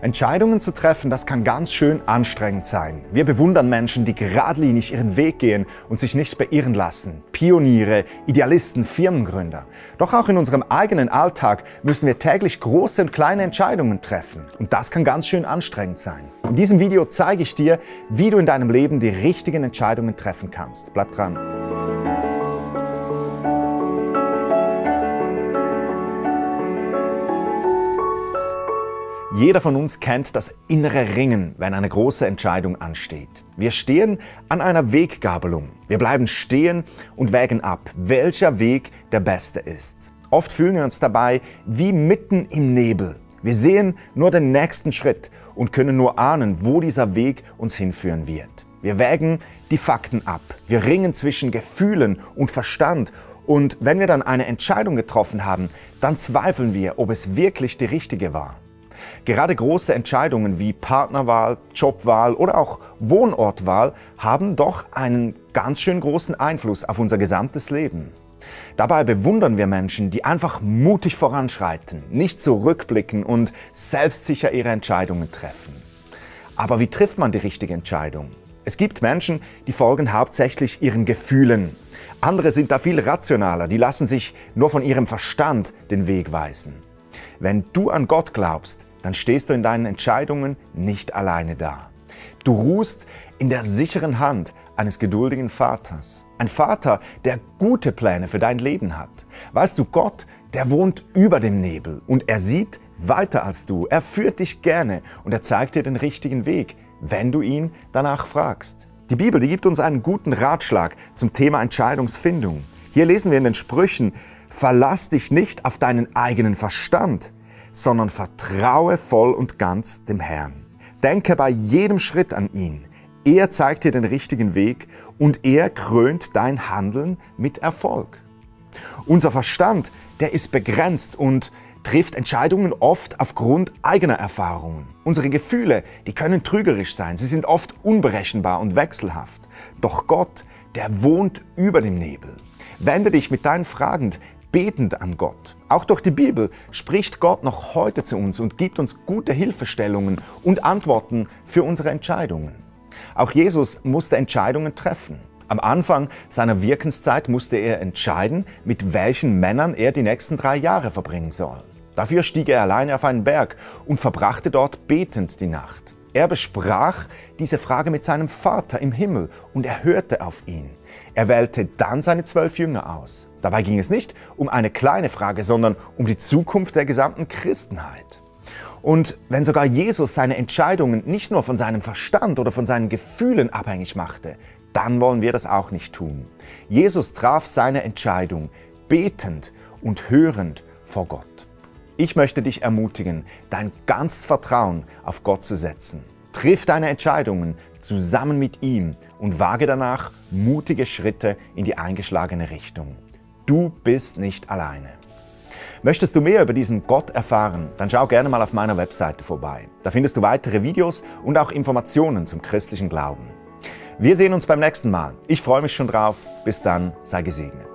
Entscheidungen zu treffen, das kann ganz schön anstrengend sein. Wir bewundern Menschen, die geradlinig ihren Weg gehen und sich nicht beirren lassen. Pioniere, Idealisten, Firmengründer. Doch auch in unserem eigenen Alltag müssen wir täglich große und kleine Entscheidungen treffen. Und das kann ganz schön anstrengend sein. In diesem Video zeige ich dir, wie du in deinem Leben die richtigen Entscheidungen treffen kannst. Bleib dran. Jeder von uns kennt das innere Ringen, wenn eine große Entscheidung ansteht. Wir stehen an einer Weggabelung. Wir bleiben stehen und wägen ab, welcher Weg der beste ist. Oft fühlen wir uns dabei wie mitten im Nebel. Wir sehen nur den nächsten Schritt und können nur ahnen, wo dieser Weg uns hinführen wird. Wir wägen die Fakten ab. Wir ringen zwischen Gefühlen und Verstand und wenn wir dann eine Entscheidung getroffen haben, dann zweifeln wir, ob es wirklich die richtige war. Gerade große Entscheidungen wie Partnerwahl, Jobwahl oder auch Wohnortwahl haben doch einen ganz schön großen Einfluss auf unser gesamtes Leben. Dabei bewundern wir Menschen, die einfach mutig voranschreiten, nicht zurückblicken und selbstsicher ihre Entscheidungen treffen. Aber wie trifft man die richtige Entscheidung? Es gibt Menschen, die folgen hauptsächlich ihren Gefühlen. Andere sind da viel rationaler, die lassen sich nur von ihrem Verstand den Weg weisen. Wenn du an Gott glaubst, dann stehst du in deinen Entscheidungen nicht alleine da. Du ruhst in der sicheren Hand eines geduldigen Vaters. Ein Vater, der gute Pläne für dein Leben hat. Weißt du, Gott, der wohnt über dem Nebel und er sieht weiter als du. Er führt dich gerne und er zeigt dir den richtigen Weg, wenn du ihn danach fragst. Die Bibel, die gibt uns einen guten Ratschlag zum Thema Entscheidungsfindung. Hier lesen wir in den Sprüchen, verlass dich nicht auf deinen eigenen Verstand, sondern vertraue voll und ganz dem Herrn. Denke bei jedem Schritt an ihn. Er zeigt dir den richtigen Weg und er krönt dein Handeln mit Erfolg. Unser Verstand, der ist begrenzt und trifft Entscheidungen oft aufgrund eigener Erfahrungen. Unsere Gefühle, die können trügerisch sein, sie sind oft unberechenbar und wechselhaft. Doch Gott, der wohnt über dem Nebel. Wende dich mit deinen Fragen betend an Gott. Auch durch die Bibel spricht Gott noch heute zu uns und gibt uns gute Hilfestellungen und Antworten für unsere Entscheidungen. Auch Jesus musste Entscheidungen treffen. Am Anfang seiner Wirkenszeit musste er entscheiden, mit welchen Männern er die nächsten drei Jahre verbringen soll. Dafür stieg er alleine auf einen Berg und verbrachte dort betend die Nacht. Er besprach diese Frage mit seinem Vater im Himmel und er hörte auf ihn. Er wählte dann seine zwölf Jünger aus. Dabei ging es nicht um eine kleine Frage, sondern um die Zukunft der gesamten Christenheit. Und wenn sogar Jesus seine Entscheidungen nicht nur von seinem Verstand oder von seinen Gefühlen abhängig machte, dann wollen wir das auch nicht tun. Jesus traf seine Entscheidung betend und hörend vor Gott. Ich möchte dich ermutigen, dein ganzes Vertrauen auf Gott zu setzen. Triff deine Entscheidungen zusammen mit ihm und wage danach mutige Schritte in die eingeschlagene Richtung. Du bist nicht alleine. Möchtest du mehr über diesen Gott erfahren, dann schau gerne mal auf meiner Webseite vorbei. Da findest du weitere Videos und auch Informationen zum christlichen Glauben. Wir sehen uns beim nächsten Mal. Ich freue mich schon drauf. Bis dann, sei gesegnet.